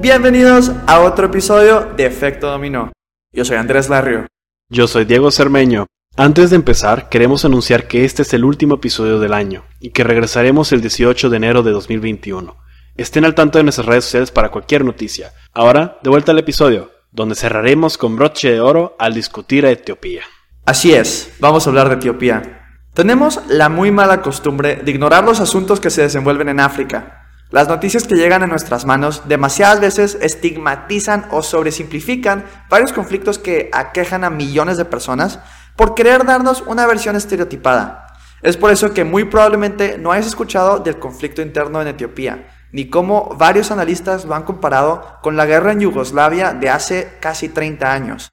Bienvenidos a otro episodio de Efecto Dominó. Yo soy Andrés Larrio. Yo soy Diego Cermeño. Antes de empezar, queremos anunciar que este es el último episodio del año y que regresaremos el 18 de enero de 2021. Estén al tanto de nuestras redes sociales para cualquier noticia. Ahora, de vuelta al episodio, donde cerraremos con broche de oro al discutir a Etiopía. Así es, vamos a hablar de Etiopía. Tenemos la muy mala costumbre de ignorar los asuntos que se desenvuelven en África. Las noticias que llegan a nuestras manos demasiadas veces estigmatizan o sobresimplifican varios conflictos que aquejan a millones de personas por querer darnos una versión estereotipada. Es por eso que muy probablemente no hayas escuchado del conflicto interno en Etiopía, ni cómo varios analistas lo han comparado con la guerra en Yugoslavia de hace casi 30 años.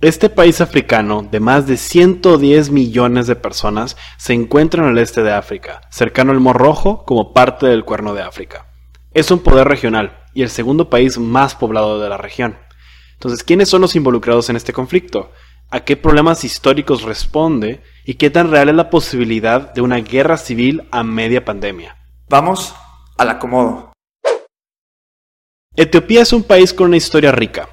Este país africano, de más de 110 millones de personas, se encuentra en el este de África, cercano al Mar Rojo como parte del Cuerno de África. Es un poder regional y el segundo país más poblado de la región. Entonces, ¿quiénes son los involucrados en este conflicto? ¿A qué problemas históricos responde? ¿Y qué tan real es la posibilidad de una guerra civil a media pandemia? Vamos al acomodo. Etiopía es un país con una historia rica.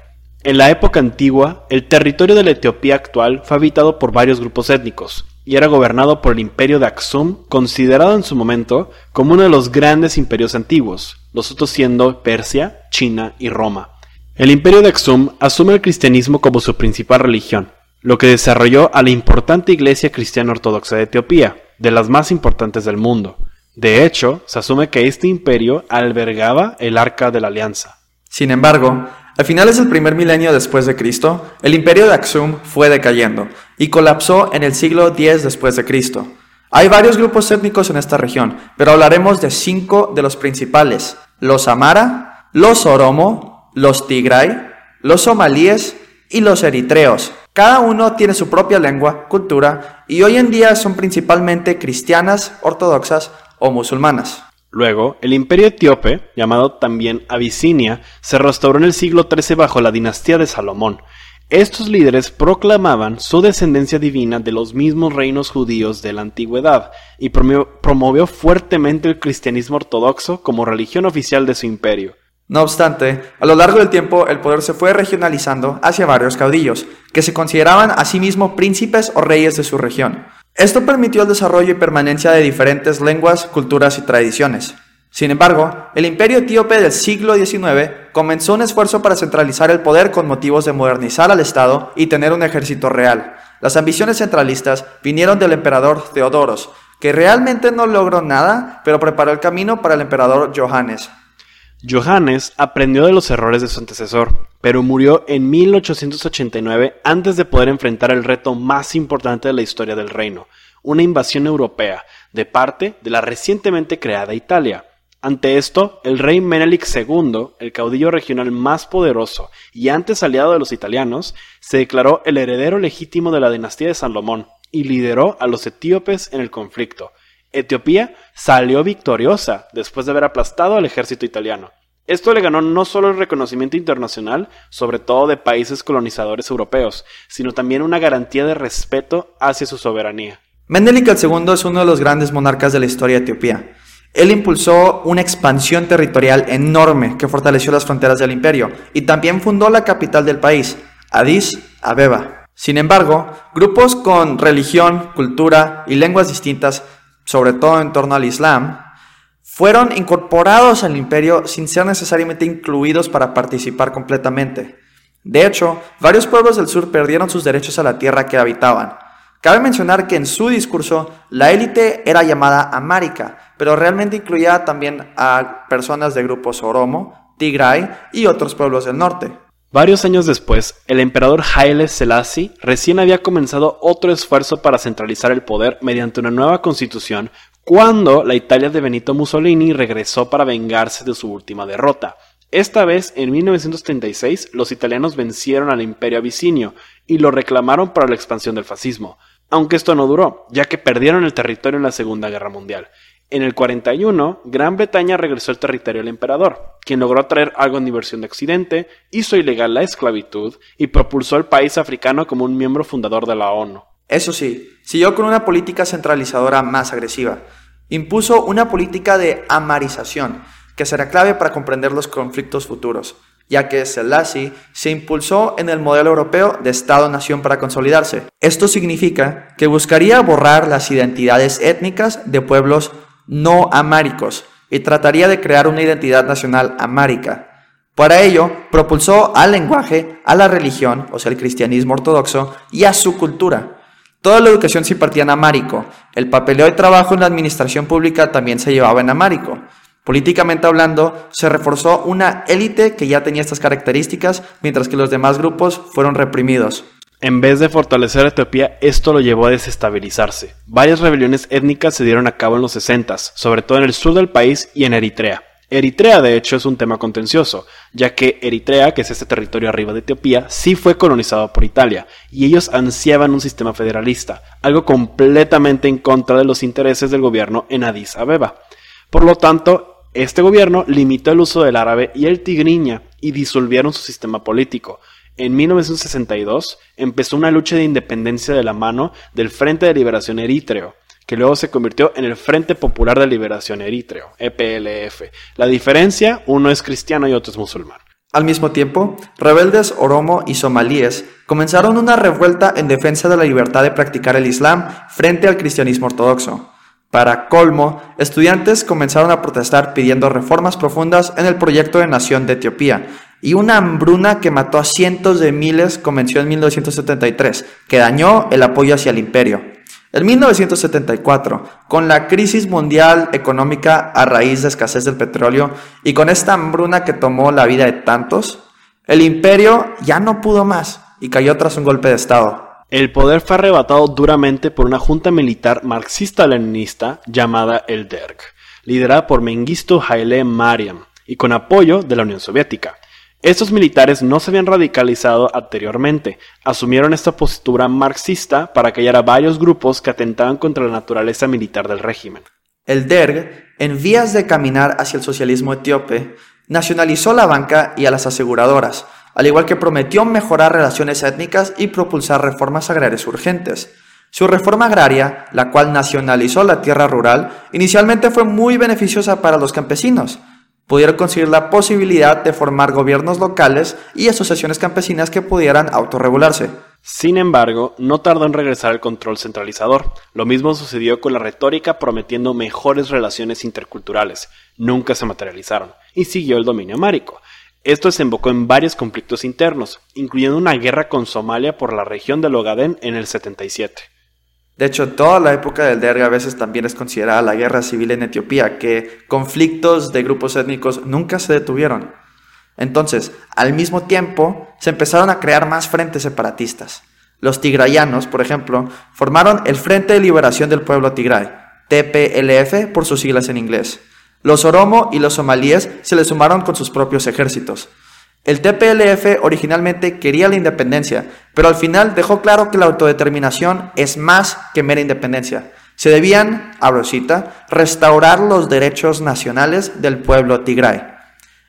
En la época antigua, el territorio de la Etiopía actual fue habitado por varios grupos étnicos y era gobernado por el imperio de Aksum, considerado en su momento como uno de los grandes imperios antiguos, los otros siendo Persia, China y Roma. El imperio de Aksum asume el cristianismo como su principal religión, lo que desarrolló a la importante iglesia cristiana ortodoxa de Etiopía, de las más importantes del mundo. De hecho, se asume que este imperio albergaba el Arca de la Alianza. Sin embargo, a finales del primer milenio después de Cristo, el imperio de Aksum fue decayendo y colapsó en el siglo X después de Cristo. Hay varios grupos étnicos en esta región, pero hablaremos de cinco de los principales: los Amara, los Oromo, los Tigray, los somalíes y los eritreos. Cada uno tiene su propia lengua, cultura y hoy en día son principalmente cristianas, ortodoxas o musulmanas. Luego, el imperio etíope, llamado también Abisinia, se restauró en el siglo XIII bajo la dinastía de Salomón. Estos líderes proclamaban su descendencia divina de los mismos reinos judíos de la antigüedad y promovió, fuertemente el cristianismo ortodoxo como religión oficial de su imperio. No obstante, a lo largo del tiempo el poder se fue regionalizando hacia varios caudillos, que se consideraban a sí mismos príncipes o reyes de su región. Esto permitió el desarrollo y permanencia de diferentes lenguas, culturas y tradiciones. Sin embargo, el imperio etíope del siglo XIX comenzó un esfuerzo para centralizar el poder con motivos de modernizar al Estado y tener un ejército real. Las ambiciones centralistas vinieron del emperador Teodoros, que realmente no logró nada, pero preparó el camino para el emperador Johannes. Johannes aprendió de los errores de su antecesor, pero murió en 1889 antes de poder enfrentar el reto más importante de la historia del reino, una invasión europea de parte de la recientemente creada Italia. Ante esto, el rey Menelik II, el caudillo regional más poderoso y antes aliado de los italianos, se declaró el heredero legítimo de la dinastía de Salomón y lideró a los etíopes en el conflicto, Etiopía salió victoriosa después de haber aplastado al ejército italiano. Esto le ganó no solo el reconocimiento internacional, sobre todo de países colonizadores europeos, sino también una garantía de respeto hacia su soberanía. Menelik II es uno de los grandes monarcas de la historia de Etiopía. Él impulsó una expansión territorial enorme que fortaleció las fronteras del imperio y también fundó la capital del país, Addis Abeba. Sin embargo, grupos con religión, cultura y lenguas distintas sobre todo en torno al Islam, fueron incorporados al imperio sin ser necesariamente incluidos para participar completamente. De hecho, varios pueblos del sur perdieron sus derechos a la tierra que habitaban. Cabe mencionar que en su discurso la élite era llamada amárica, pero realmente incluía también a personas de grupos Oromo, Tigray y otros pueblos del norte. Varios años después, el emperador Haile Selassie recién había comenzado otro esfuerzo para centralizar el poder mediante una nueva constitución cuando la Italia de Benito Mussolini regresó para vengarse de su última derrota. Esta vez, en 1936, los italianos vencieron al imperio abisinio y lo reclamaron para la expansión del fascismo, aunque esto no duró, ya que perdieron el territorio en la Segunda Guerra Mundial. En el 41, Gran Bretaña regresó al territorio del emperador, quien logró traer algo en diversión de Occidente, hizo ilegal la esclavitud y propulsó al país africano como un miembro fundador de la ONU. Eso sí, siguió con una política centralizadora más agresiva. Impuso una política de amarización, que será clave para comprender los conflictos futuros, ya que Selassie se impulsó en el modelo europeo de Estado-nación para consolidarse. Esto significa que buscaría borrar las identidades étnicas de pueblos no amáricos y trataría de crear una identidad nacional amárica. Para ello, propulsó al lenguaje, a la religión, o sea, el cristianismo ortodoxo, y a su cultura. Toda la educación se impartía en amárico. El papeleo y trabajo en la administración pública también se llevaba en amárico. Políticamente hablando, se reforzó una élite que ya tenía estas características, mientras que los demás grupos fueron reprimidos. En vez de fortalecer a Etiopía, esto lo llevó a desestabilizarse. Varias rebeliones étnicas se dieron a cabo en los 60, sobre todo en el sur del país y en Eritrea. Eritrea, de hecho, es un tema contencioso, ya que Eritrea, que es este territorio arriba de Etiopía, sí fue colonizado por Italia, y ellos ansiaban un sistema federalista, algo completamente en contra de los intereses del gobierno en Addis Abeba. Por lo tanto, este gobierno limitó el uso del árabe y el tigriña y disolvieron su sistema político. En 1962 empezó una lucha de independencia de la mano del Frente de Liberación Eritreo, que luego se convirtió en el Frente Popular de Liberación Eritreo, EPLF. La diferencia, uno es cristiano y otro es musulmán. Al mismo tiempo, rebeldes oromo y somalíes comenzaron una revuelta en defensa de la libertad de practicar el Islam frente al cristianismo ortodoxo. Para colmo, estudiantes comenzaron a protestar pidiendo reformas profundas en el proyecto de nación de Etiopía, y una hambruna que mató a cientos de miles comenzó en 1973, que dañó el apoyo hacia el imperio. En 1974, con la crisis mundial económica a raíz de escasez del petróleo y con esta hambruna que tomó la vida de tantos, el imperio ya no pudo más y cayó tras un golpe de Estado. El poder fue arrebatado duramente por una junta militar marxista-leninista llamada el DERG, liderada por Mengistu Haile Mariam y con apoyo de la Unión Soviética. Estos militares no se habían radicalizado anteriormente, asumieron esta postura marxista para callar a varios grupos que atentaban contra la naturaleza militar del régimen. El DERG, en vías de caminar hacia el socialismo etíope, nacionalizó la banca y a las aseguradoras, al igual que prometió mejorar relaciones étnicas y propulsar reformas agrarias urgentes. Su reforma agraria, la cual nacionalizó la tierra rural, inicialmente fue muy beneficiosa para los campesinos. Pudieron conseguir la posibilidad de formar gobiernos locales y asociaciones campesinas que pudieran autorregularse. Sin embargo, no tardó en regresar el control centralizador. Lo mismo sucedió con la retórica prometiendo mejores relaciones interculturales. Nunca se materializaron, y siguió el dominio amárico. Esto desembocó en varios conflictos internos, incluyendo una guerra con Somalia por la región del Ogaden en el 77. De hecho, toda la época del Derg a veces también es considerada la guerra civil en Etiopía, que conflictos de grupos étnicos nunca se detuvieron. Entonces, al mismo tiempo, se empezaron a crear más frentes separatistas. Los tigrayanos, por ejemplo, formaron el Frente de Liberación del Pueblo Tigray, TPLF por sus siglas en inglés. Los oromo y los somalíes se le sumaron con sus propios ejércitos. El TPLF originalmente quería la independencia, pero al final dejó claro que la autodeterminación es más que mera independencia. Se debían, a Rosita, restaurar los derechos nacionales del pueblo tigray.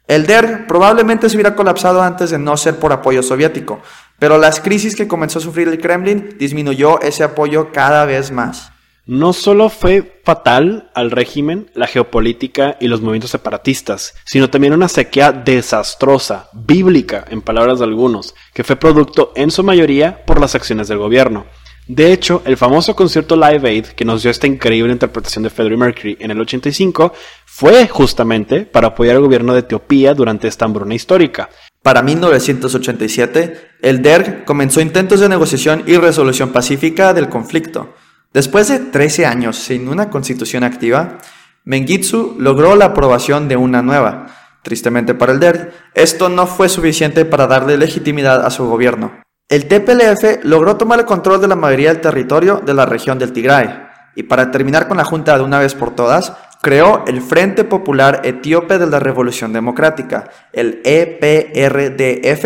El DER probablemente se hubiera colapsado antes de no ser por apoyo soviético, pero las crisis que comenzó a sufrir el Kremlin disminuyó ese apoyo cada vez más. No solo fue fatal al régimen, la geopolítica y los movimientos separatistas, sino también una sequía desastrosa, bíblica en palabras de algunos, que fue producto en su mayoría por las acciones del gobierno. De hecho, el famoso concierto Live Aid, que nos dio esta increíble interpretación de Freddie Mercury en el 85, fue justamente para apoyar al gobierno de Etiopía durante esta hambruna histórica. Para 1987, el DERG comenzó intentos de negociación y resolución pacífica del conflicto. Después de 13 años sin una constitución activa, Mengitsu logró la aprobación de una nueva. Tristemente para el DERG, esto no fue suficiente para darle legitimidad a su gobierno. El TPLF logró tomar el control de la mayoría del territorio de la región del Tigray, y para terminar con la Junta de una vez por todas, creó el Frente Popular Etíope de la Revolución Democrática, el EPRDF,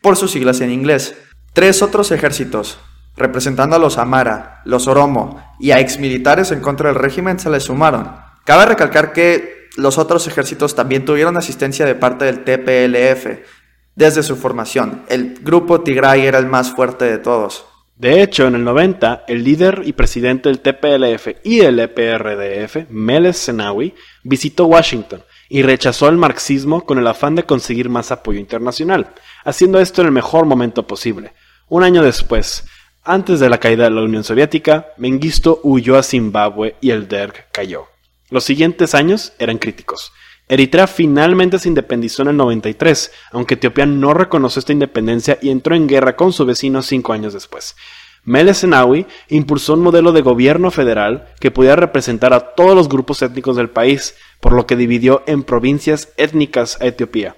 por sus siglas en inglés. Tres otros ejércitos, representando a los Amara, los Oromo y a exmilitares en contra del régimen se le sumaron. Cabe recalcar que los otros ejércitos también tuvieron asistencia de parte del TPLF desde su formación. El grupo Tigray era el más fuerte de todos. De hecho, en el 90, el líder y presidente del TPLF y el EPRDF, Meles Zenawi, visitó Washington y rechazó el marxismo con el afán de conseguir más apoyo internacional, haciendo esto en el mejor momento posible. Un año después, antes de la caída de la Unión Soviética, Mengistu huyó a Zimbabue y el Derg cayó. Los siguientes años eran críticos. Eritrea finalmente se independizó en el 93, aunque Etiopía no reconoció esta independencia y entró en guerra con su vecino cinco años después. Meles Zenawi impulsó un modelo de gobierno federal que pudiera representar a todos los grupos étnicos del país, por lo que dividió en provincias étnicas a Etiopía.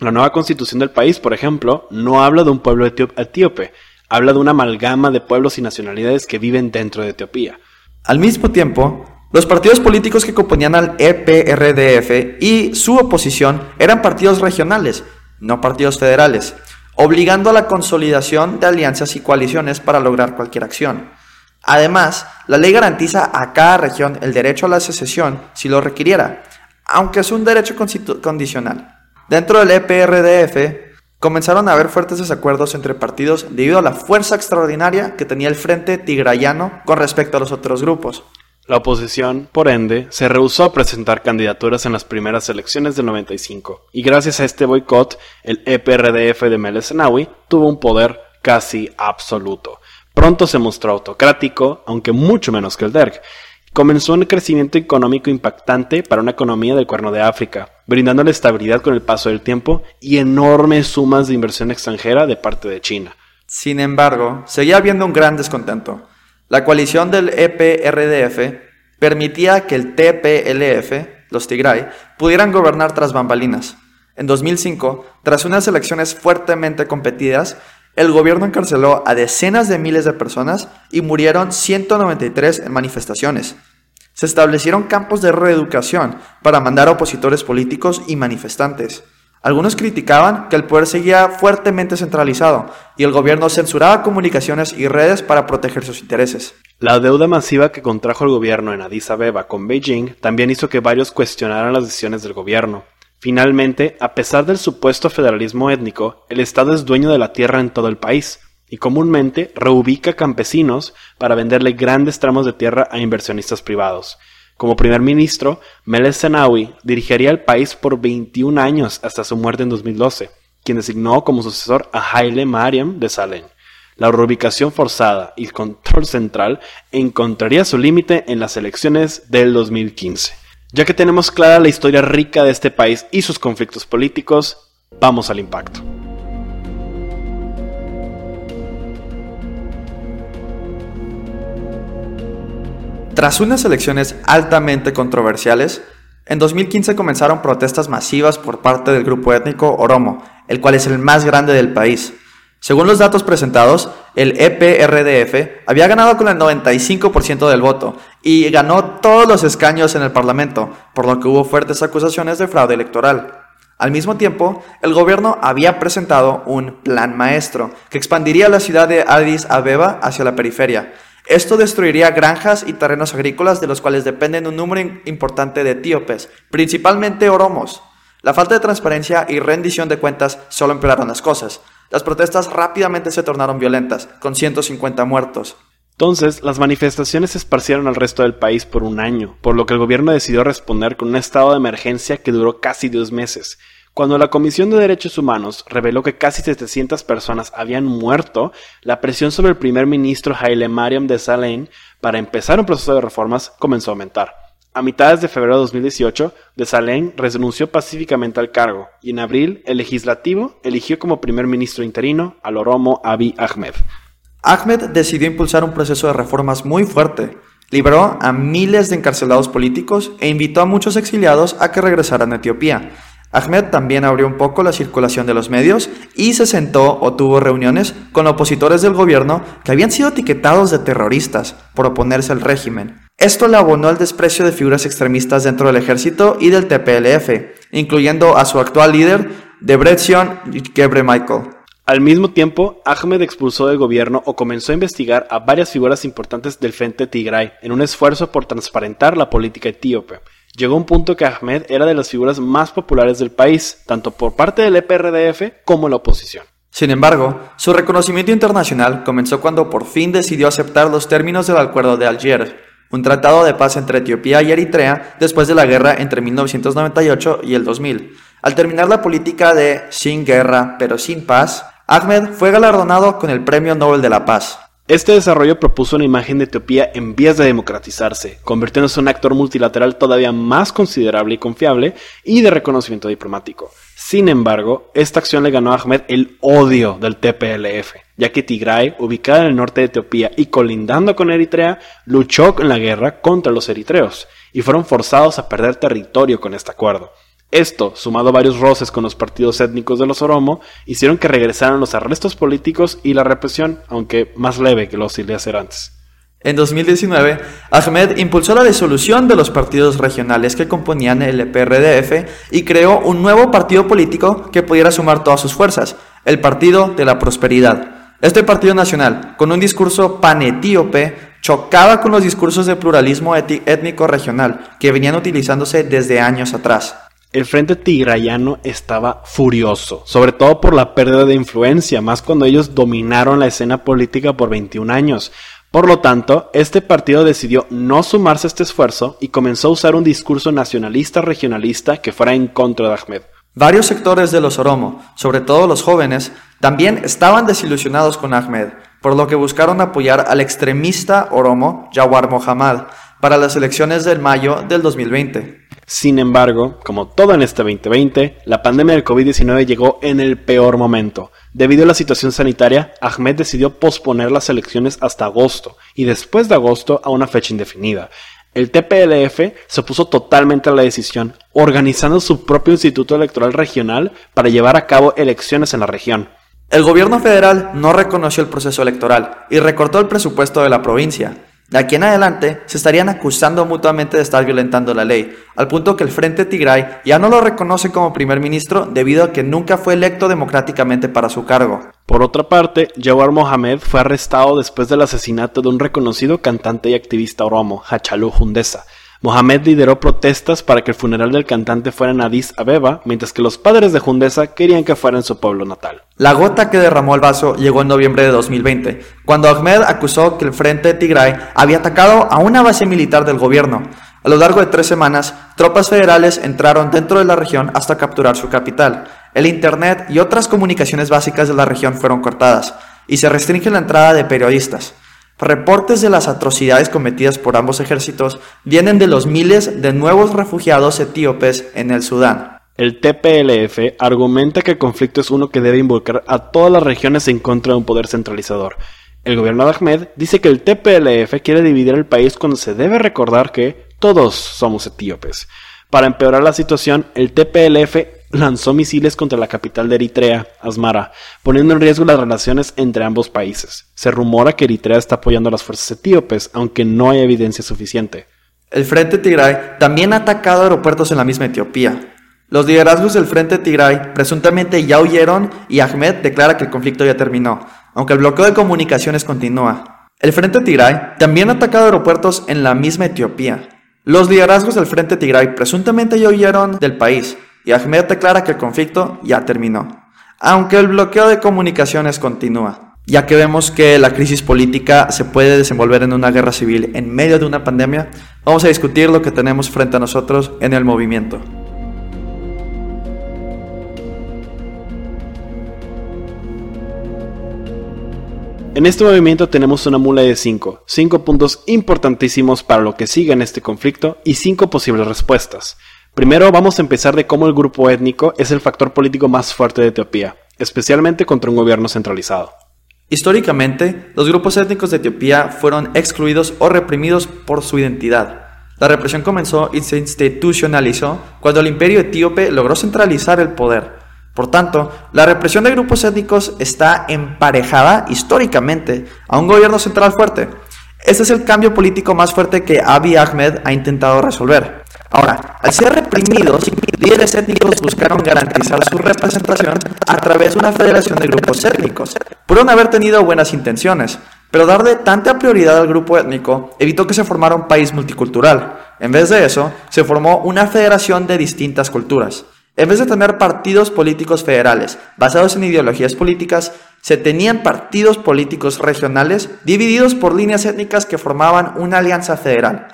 La nueva constitución del país, por ejemplo, no habla de un pueblo etíope, habla de una amalgama de pueblos y nacionalidades que viven dentro de Etiopía. Al mismo tiempo, los partidos políticos que componían al EPRDF y su oposición eran partidos regionales, no partidos federales obligando a la consolidación de alianzas y coaliciones para lograr cualquier acción. Además, la ley garantiza a cada región el derecho a la secesión si lo requiriera, aunque es un derecho condicional. Dentro del EPRDF comenzaron a haber fuertes desacuerdos entre partidos debido a la fuerza extraordinaria que tenía el Frente Tigrayano con respecto a los otros grupos. La oposición, por ende, se rehusó a presentar candidaturas en las primeras elecciones del 95, y gracias a este boicot, el EPRDF de Meles Zenawi tuvo un poder casi absoluto. Pronto se mostró autocrático, aunque mucho menos que el DERG. Comenzó un crecimiento económico impactante para una economía del Cuerno de África, brindándole estabilidad con el paso del tiempo y enormes sumas de inversión extranjera de parte de China. Sin embargo, seguía habiendo un gran descontento. La coalición del EPRDF permitía que el TPLF, los Tigray, pudieran gobernar tras bambalinas. En 2005, tras unas elecciones fuertemente competidas, el gobierno encarceló a decenas de miles de personas y murieron 193 en manifestaciones. Se establecieron campos de reeducación para mandar a opositores políticos y manifestantes. Algunos criticaban que el poder seguía fuertemente centralizado y el gobierno censuraba comunicaciones y redes para proteger sus intereses. La deuda masiva que contrajo el gobierno en Addis Abeba con Beijing también hizo que varios cuestionaran las decisiones del gobierno. Finalmente, a pesar del supuesto federalismo étnico, el Estado es dueño de la tierra en todo el país y comúnmente reubica campesinos para venderle grandes tramos de tierra a inversionistas privados. Como primer ministro, Meles Zenawi dirigiría el país por 21 años hasta su muerte en 2012, quien designó como sucesor a Haile Mariam de Salem. La reubicación forzada y el control central encontraría su límite en las elecciones del 2015. Ya que tenemos clara la historia rica de este país y sus conflictos políticos, vamos al impacto. Tras unas elecciones altamente controversiales, en 2015 comenzaron protestas masivas por parte del grupo étnico Oromo, el cual es el más grande del país. Según los datos presentados, el EPRDF había ganado con el 95% del voto y ganó todos los escaños en el Parlamento, por lo que hubo fuertes acusaciones de fraude electoral. Al mismo tiempo, el gobierno había presentado un plan maestro que expandiría la ciudad de Addis Abeba hacia la periferia, esto destruiría granjas y terrenos agrícolas de los cuales dependen un número importante de etíopes, principalmente oromos. La falta de transparencia y rendición de cuentas solo empeoraron las cosas. Las protestas rápidamente se tornaron violentas, con 150 muertos. Entonces, las manifestaciones se esparcieron al resto del país por un año, por lo que el gobierno decidió responder con un estado de emergencia que duró casi dos meses. Cuando la Comisión de Derechos Humanos reveló que casi 700 personas habían muerto, la presión sobre el primer ministro Haile Mariam de Salem para empezar un proceso de reformas comenzó a aumentar. A mitades de febrero de 2018, de Salem renunció pacíficamente al cargo y en abril el legislativo eligió como primer ministro interino al oromo Abiy Ahmed. Ahmed decidió impulsar un proceso de reformas muy fuerte. Liberó a miles de encarcelados políticos e invitó a muchos exiliados a que regresaran a Etiopía. Ahmed también abrió un poco la circulación de los medios y se sentó o tuvo reuniones con opositores del gobierno que habían sido etiquetados de terroristas por oponerse al régimen. Esto le abonó el desprecio de figuras extremistas dentro del ejército y del TPLF, incluyendo a su actual líder, Debretsion Gebre Michael. Al mismo tiempo, Ahmed expulsó del gobierno o comenzó a investigar a varias figuras importantes del Frente Tigray en un esfuerzo por transparentar la política etíope. Llegó un punto que Ahmed era de las figuras más populares del país, tanto por parte del EPRDF como la oposición. Sin embargo, su reconocimiento internacional comenzó cuando por fin decidió aceptar los términos del Acuerdo de Alger. un tratado de paz entre Etiopía y Eritrea después de la guerra entre 1998 y el 2000. Al terminar la política de sin guerra pero sin paz, Ahmed fue galardonado con el Premio Nobel de la Paz. Este desarrollo propuso una imagen de Etiopía en vías de democratizarse, convirtiéndose en un actor multilateral todavía más considerable y confiable y de reconocimiento diplomático. Sin embargo, esta acción le ganó a Ahmed el odio del TPLF, ya que Tigray, ubicada en el norte de Etiopía y colindando con Eritrea, luchó en la guerra contra los eritreos y fueron forzados a perder territorio con este acuerdo. Esto, sumado a varios roces con los partidos étnicos de los Oromo, hicieron que regresaran los arrestos políticos y la represión, aunque más leve que lo solía hacer antes. En 2019, Ahmed impulsó la disolución de los partidos regionales que componían el PRDF y creó un nuevo partido político que pudiera sumar todas sus fuerzas, el Partido de la Prosperidad. Este partido nacional, con un discurso panetíope, chocaba con los discursos de pluralismo étnico regional que venían utilizándose desde años atrás. El frente tigrayano estaba furioso, sobre todo por la pérdida de influencia, más cuando ellos dominaron la escena política por 21 años. Por lo tanto, este partido decidió no sumarse a este esfuerzo y comenzó a usar un discurso nacionalista regionalista que fuera en contra de Ahmed. Varios sectores de los Oromo, sobre todo los jóvenes, también estaban desilusionados con Ahmed, por lo que buscaron apoyar al extremista Oromo Jawar Mohammad para las elecciones del mayo del 2020. Sin embargo, como todo en este 2020, la pandemia del COVID-19 llegó en el peor momento. Debido a la situación sanitaria, Ahmed decidió posponer las elecciones hasta agosto y después de agosto a una fecha indefinida. El TPLF se opuso totalmente a la decisión, organizando su propio instituto electoral regional para llevar a cabo elecciones en la región. El gobierno federal no reconoció el proceso electoral y recortó el presupuesto de la provincia. De aquí en adelante se estarían acusando mutuamente de estar violentando la ley, al punto que el Frente Tigray ya no lo reconoce como primer ministro debido a que nunca fue electo democráticamente para su cargo. Por otra parte, Jawar Mohamed fue arrestado después del asesinato de un reconocido cantante y activista oromo, Hachalu Hundesa, Mohamed lideró protestas para que el funeral del cantante fuera en Addis Abeba, mientras que los padres de Hundesa querían que fuera en su pueblo natal. La gota que derramó el vaso llegó en noviembre de 2020, cuando Ahmed acusó que el Frente de Tigray había atacado a una base militar del gobierno. A lo largo de tres semanas, tropas federales entraron dentro de la región hasta capturar su capital. El Internet y otras comunicaciones básicas de la región fueron cortadas, y se restringe la entrada de periodistas. Reportes de las atrocidades cometidas por ambos ejércitos vienen de los miles de nuevos refugiados etíopes en el Sudán. El TPLF argumenta que el conflicto es uno que debe involucrar a todas las regiones en contra de un poder centralizador. El gobierno de Ahmed dice que el TPLF quiere dividir el país cuando se debe recordar que todos somos etíopes. Para empeorar la situación, el TPLF lanzó misiles contra la capital de Eritrea, Asmara, poniendo en riesgo las relaciones entre ambos países. Se rumora que Eritrea está apoyando a las fuerzas etíopes, aunque no hay evidencia suficiente. El Frente Tigray también ha atacado aeropuertos en la misma Etiopía. Los liderazgos del Frente Tigray presuntamente ya huyeron y Ahmed declara que el conflicto ya terminó, aunque el bloqueo de comunicaciones continúa. El Frente Tigray también ha atacado aeropuertos en la misma Etiopía. Los liderazgos del Frente Tigray presuntamente ya huyeron del país, y Ahmed declara que el conflicto ya terminó, aunque el bloqueo de comunicaciones continúa, ya que vemos que la crisis política se puede desenvolver en una guerra civil en medio de una pandemia, vamos a discutir lo que tenemos frente a nosotros en el movimiento. En este movimiento tenemos una mula de 5, 5 puntos importantísimos para lo que siga en este conflicto y 5 posibles respuestas. Primero vamos a empezar de cómo el grupo étnico es el factor político más fuerte de Etiopía, especialmente contra un gobierno centralizado. Históricamente, los grupos étnicos de Etiopía fueron excluidos o reprimidos por su identidad. La represión comenzó y se institucionalizó cuando el imperio etíope logró centralizar el poder. Por tanto, la represión de grupos étnicos está emparejada históricamente a un gobierno central fuerte. Este es el cambio político más fuerte que Abiy Ahmed ha intentado resolver. Ahora, al ser reprimidos, líderes étnicos buscaron garantizar su representación a través de una federación de grupos étnicos. Pudieron haber tenido buenas intenciones, pero darle tanta prioridad al grupo étnico evitó que se formara un país multicultural. En vez de eso, se formó una federación de distintas culturas. En vez de tener partidos políticos federales basados en ideologías políticas, se tenían partidos políticos regionales divididos por líneas étnicas que formaban una alianza federal.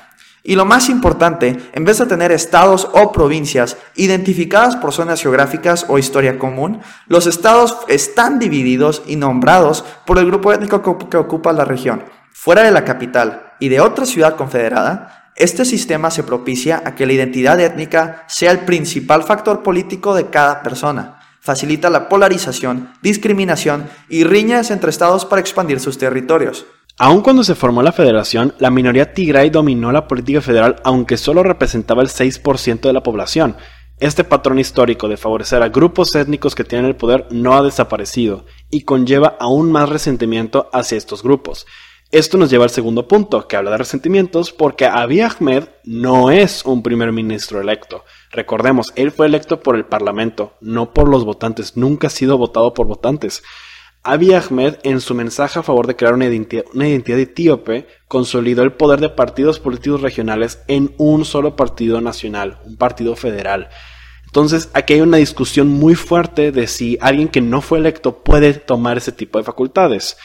Y lo más importante, en vez de tener estados o provincias identificadas por zonas geográficas o historia común, los estados están divididos y nombrados por el grupo étnico que ocupa la región. Fuera de la capital y de otra ciudad confederada, este sistema se propicia a que la identidad étnica sea el principal factor político de cada persona. Facilita la polarización, discriminación y riñas entre estados para expandir sus territorios. Aun cuando se formó la federación, la minoría tigray dominó la política federal aunque solo representaba el 6% de la población. Este patrón histórico de favorecer a grupos étnicos que tienen el poder no ha desaparecido y conlleva aún más resentimiento hacia estos grupos. Esto nos lleva al segundo punto, que habla de resentimientos, porque Abiy Ahmed no es un primer ministro electo. Recordemos, él fue electo por el Parlamento, no por los votantes, nunca ha sido votado por votantes. Abiy Ahmed, en su mensaje a favor de crear una identidad, una identidad etíope, consolidó el poder de partidos políticos regionales en un solo partido nacional, un partido federal. Entonces, aquí hay una discusión muy fuerte de si alguien que no fue electo puede tomar ese tipo de facultades.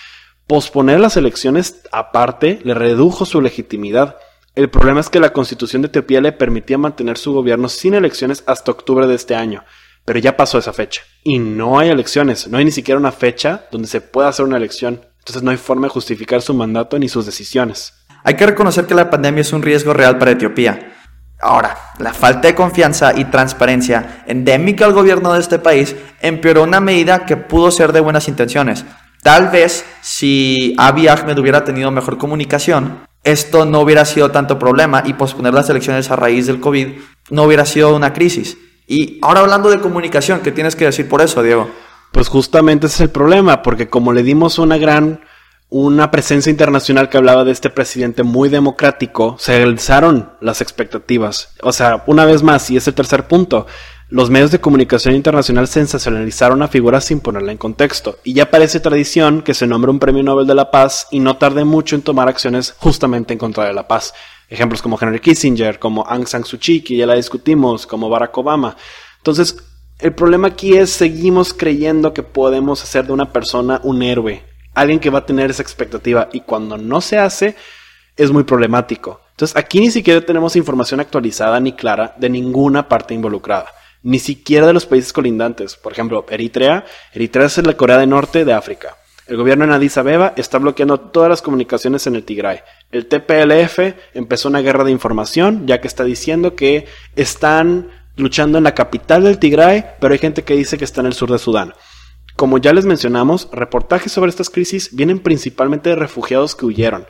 Posponer las elecciones aparte le redujo su legitimidad. El problema es que la constitución de Etiopía le permitía mantener su gobierno sin elecciones hasta octubre de este año pero ya pasó esa fecha. Y no hay elecciones, no hay ni siquiera una fecha donde se pueda hacer una elección. Entonces no hay forma de justificar su mandato ni sus decisiones. Hay que reconocer que la pandemia es un riesgo real para Etiopía. Ahora, la falta de confianza y transparencia endémica al gobierno de este país empeoró una medida que pudo ser de buenas intenciones. Tal vez si Abiy Ahmed hubiera tenido mejor comunicación, esto no hubiera sido tanto problema y posponer las elecciones a raíz del COVID no hubiera sido una crisis. Y ahora hablando de comunicación, ¿qué tienes que decir por eso, Diego? Pues justamente ese es el problema, porque como le dimos una gran, una presencia internacional que hablaba de este presidente muy democrático, se realizaron las expectativas. O sea, una vez más, y es el tercer punto, los medios de comunicación internacional sensacionalizaron a figura sin ponerla en contexto, y ya parece tradición que se nombre un premio Nobel de la Paz y no tarde mucho en tomar acciones justamente en contra de la paz. Ejemplos como Henry Kissinger, como Aung San Suu Kyi, que ya la discutimos, como Barack Obama. Entonces, el problema aquí es seguimos creyendo que podemos hacer de una persona un héroe, alguien que va a tener esa expectativa y cuando no se hace es muy problemático. Entonces aquí ni siquiera tenemos información actualizada ni clara de ninguna parte involucrada, ni siquiera de los países colindantes. Por ejemplo, Eritrea, Eritrea es la Corea del Norte de África. El gobierno en Addis Abeba está bloqueando todas las comunicaciones en el Tigray. El TPLF empezó una guerra de información, ya que está diciendo que están luchando en la capital del Tigray, pero hay gente que dice que está en el sur de Sudán. Como ya les mencionamos, reportajes sobre estas crisis vienen principalmente de refugiados que huyeron.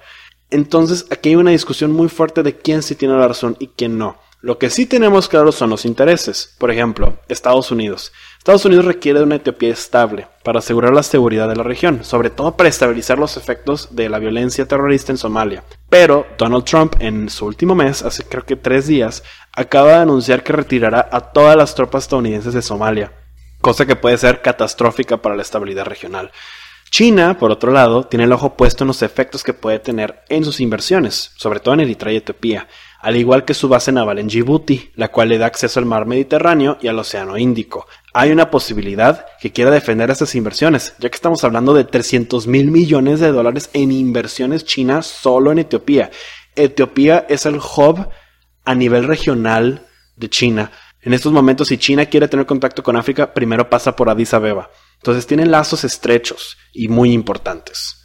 Entonces aquí hay una discusión muy fuerte de quién sí tiene la razón y quién no. Lo que sí tenemos claro son los intereses. Por ejemplo, Estados Unidos. Estados Unidos requiere de una Etiopía estable para asegurar la seguridad de la región, sobre todo para estabilizar los efectos de la violencia terrorista en Somalia. Pero Donald Trump en su último mes, hace creo que tres días, acaba de anunciar que retirará a todas las tropas estadounidenses de Somalia, cosa que puede ser catastrófica para la estabilidad regional. China, por otro lado, tiene el ojo puesto en los efectos que puede tener en sus inversiones, sobre todo en Eritrea y Etiopía, al igual que su base naval en Djibouti, la cual le da acceso al mar Mediterráneo y al Océano Índico. Hay una posibilidad que quiera defender estas inversiones, ya que estamos hablando de 300 mil millones de dólares en inversiones chinas solo en Etiopía. Etiopía es el hub a nivel regional de China. En estos momentos, si China quiere tener contacto con África, primero pasa por Addis Abeba. Entonces tienen lazos estrechos y muy importantes.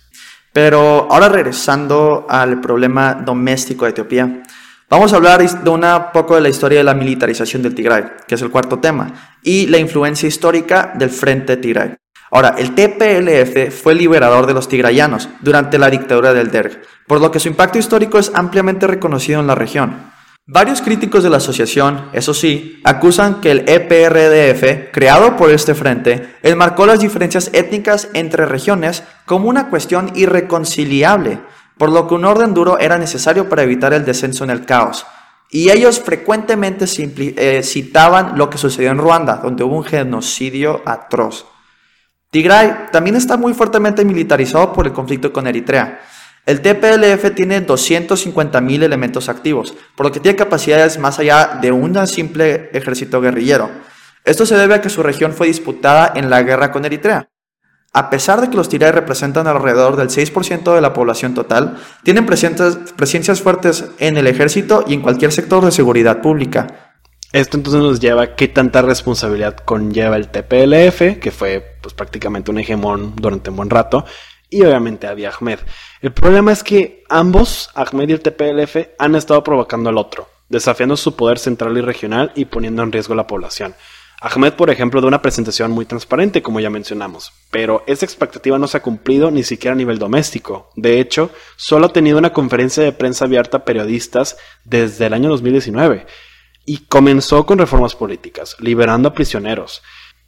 Pero ahora regresando al problema doméstico de Etiopía, Vamos a hablar de un poco de la historia de la militarización del Tigray, que es el cuarto tema, y la influencia histórica del Frente Tigray. Ahora, el TPLF fue liberador de los tigrayanos durante la dictadura del Derg, por lo que su impacto histórico es ampliamente reconocido en la región. Varios críticos de la asociación, eso sí, acusan que el EPRDF, creado por este frente, enmarcó las diferencias étnicas entre regiones como una cuestión irreconciliable, por lo que un orden duro era necesario para evitar el descenso en el caos. Y ellos frecuentemente eh, citaban lo que sucedió en Ruanda, donde hubo un genocidio atroz. Tigray también está muy fuertemente militarizado por el conflicto con Eritrea. El TPLF tiene 250.000 elementos activos, por lo que tiene capacidades más allá de un simple ejército guerrillero. Esto se debe a que su región fue disputada en la guerra con Eritrea. A pesar de que los Tigray representan alrededor del 6% de la población total, tienen presencias, fuertes en el ejército y en cualquier sector de seguridad pública. Esto entonces nos lleva a qué tanta responsabilidad conlleva el TPLF, que fue pues, prácticamente un hegemón durante un buen rato, y obviamente Abiy Ahmed. El problema es que ambos, Ahmed y el TPLF, han estado provocando al otro, desafiando su poder central y regional y poniendo en riesgo a la población. Ahmed, por ejemplo, da una presentación muy transparente, como ya mencionamos, pero esa expectativa no se ha cumplido ni siquiera a nivel doméstico. De hecho, solo ha tenido una conferencia de prensa abierta a periodistas desde el año 2019 y comenzó con reformas políticas, liberando a prisioneros.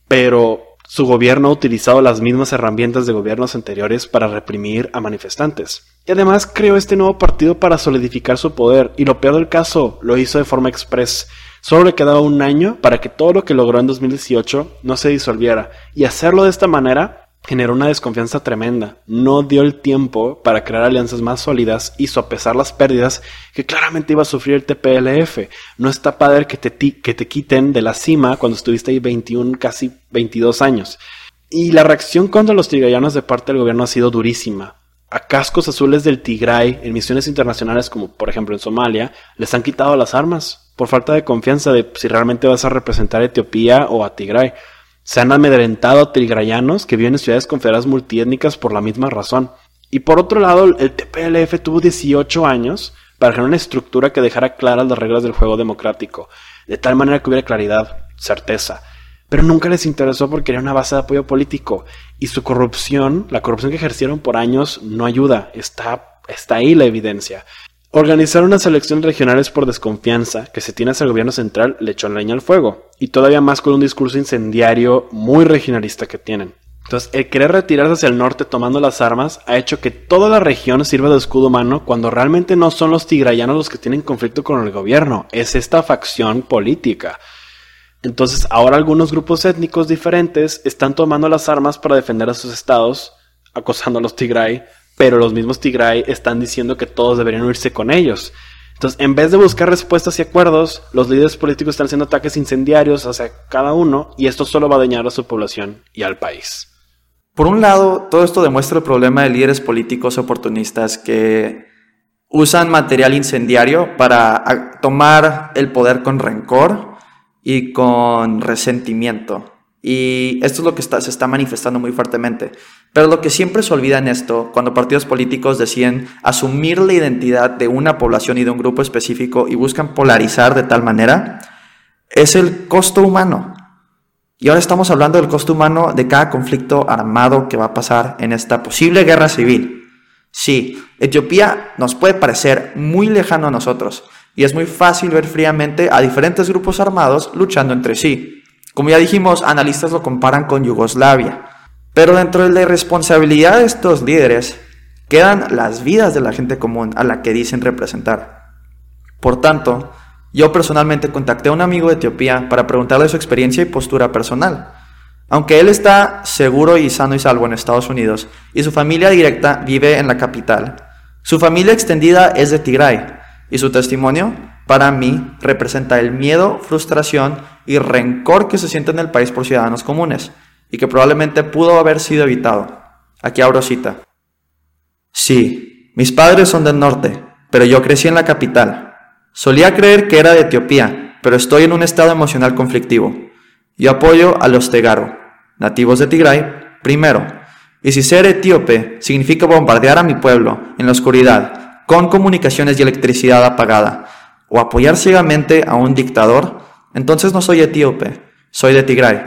Pero su gobierno ha utilizado las mismas herramientas de gobiernos anteriores para reprimir a manifestantes. Y además creó este nuevo partido para solidificar su poder, y lo peor del caso, lo hizo de forma express. Solo le quedaba un año para que todo lo que logró en 2018 no se disolviera, y hacerlo de esta manera generó una desconfianza tremenda. No dio el tiempo para crear alianzas más sólidas y sopesar las pérdidas que claramente iba a sufrir el TPLF. No está padre que te, quiten de la cima cuando estuviste ahí 21, casi 22 años. Y la reacción contra los tigrayanos de parte del gobierno ha sido durísima. A cascos azules del Tigray en misiones internacionales como por ejemplo en Somalia les han quitado las armas por falta de confianza de si realmente vas a representar a Etiopía o a Tigray. Se han amedrentado a tigrayanos que viven en ciudades confederadas multiétnicas por la misma razón. Y por otro lado, el TPLF tuvo 18 años para generar una estructura que dejara claras las reglas del juego democrático, de tal manera que hubiera claridad, certeza. Pero nunca les interesó porque era una base de apoyo político. Y su corrupción, la corrupción que ejercieron por años, no ayuda. Está, está ahí la evidencia. Organizar unas elecciones regionales por desconfianza que se tiene hacia el gobierno central le echó leña al fuego, y todavía más con un discurso incendiario muy regionalista que tienen. Entonces, el querer retirarse hacia el norte tomando las armas ha hecho que toda la región sirva de escudo humano cuando realmente no son los tigrayanos los que tienen conflicto con el gobierno, es esta facción política. Entonces, ahora algunos grupos étnicos diferentes están tomando las armas para defender a sus estados, acosando a los Tigray, pero los mismos Tigray están diciendo que todos deberían irse con ellos. Entonces, en vez de buscar respuestas y acuerdos, los líderes políticos están haciendo ataques incendiarios hacia cada uno y esto solo va a dañar a su población y al país. Por un lado, todo esto demuestra el problema de líderes políticos oportunistas que usan material incendiario para tomar el poder con rencor y con resentimiento. Y esto es lo que se está manifestando muy fuertemente. Pero lo que siempre se olvida en esto, cuando partidos políticos deciden asumir la identidad de una población y de un grupo específico y buscan polarizar de tal manera, es el costo humano. Y ahora estamos hablando del costo humano de cada conflicto armado que va a pasar en esta posible guerra civil. Sí, Etiopía nos puede parecer muy lejano a nosotros y es muy fácil ver fríamente a diferentes grupos armados luchando entre sí. Como ya dijimos, analistas lo comparan con Yugoslavia. Pero dentro de la irresponsabilidad de estos líderes quedan las vidas de la gente común a la que dicen representar. Por tanto, yo personalmente contacté a un amigo de Etiopía para preguntarle su experiencia y postura personal. Aunque él está seguro y sano y salvo en Estados Unidos y su familia directa vive en la capital, su familia extendida es de Tigray y su testimonio para mí representa el miedo, frustración y rencor que se siente en el país por ciudadanos comunes y que probablemente pudo haber sido evitado. Aquí abro cita. Sí, mis padres son del norte, pero yo crecí en la capital. Solía creer que era de Etiopía, pero estoy en un estado emocional conflictivo. Yo apoyo a los Tegaro, nativos de Tigray, primero. Y si ser etíope significa bombardear a mi pueblo en la oscuridad, con comunicaciones y electricidad apagada, o apoyar ciegamente a un dictador, entonces no soy etíope, soy de Tigray.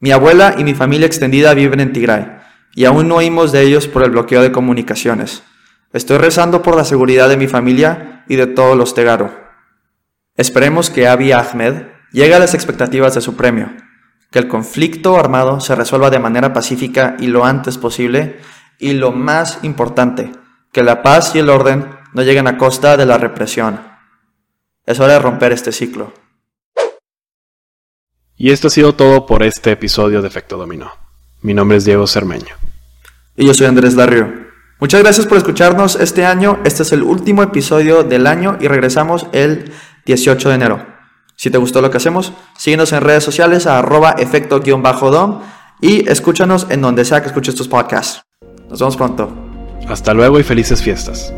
Mi abuela y mi familia extendida viven en Tigray, y aún no oímos de ellos por el bloqueo de comunicaciones. Estoy rezando por la seguridad de mi familia y de todos los Tegaro. Esperemos que Abiy Ahmed llegue a las expectativas de su premio, que el conflicto armado se resuelva de manera pacífica y lo antes posible, y lo más importante, que la paz y el orden no lleguen a costa de la represión. Es hora de romper este ciclo. Y esto ha sido todo por este episodio de Efecto Dominó. Mi nombre es Diego Cermeño. Y yo soy Andrés Larrio. Muchas gracias por escucharnos este año. Este es el último episodio del año y regresamos el 18 de enero. Si te gustó lo que hacemos, síguenos en redes sociales a arroba efecto-dom Y escúchanos en donde sea que escuches tus podcasts. Nos vemos pronto. Hasta luego y felices fiestas.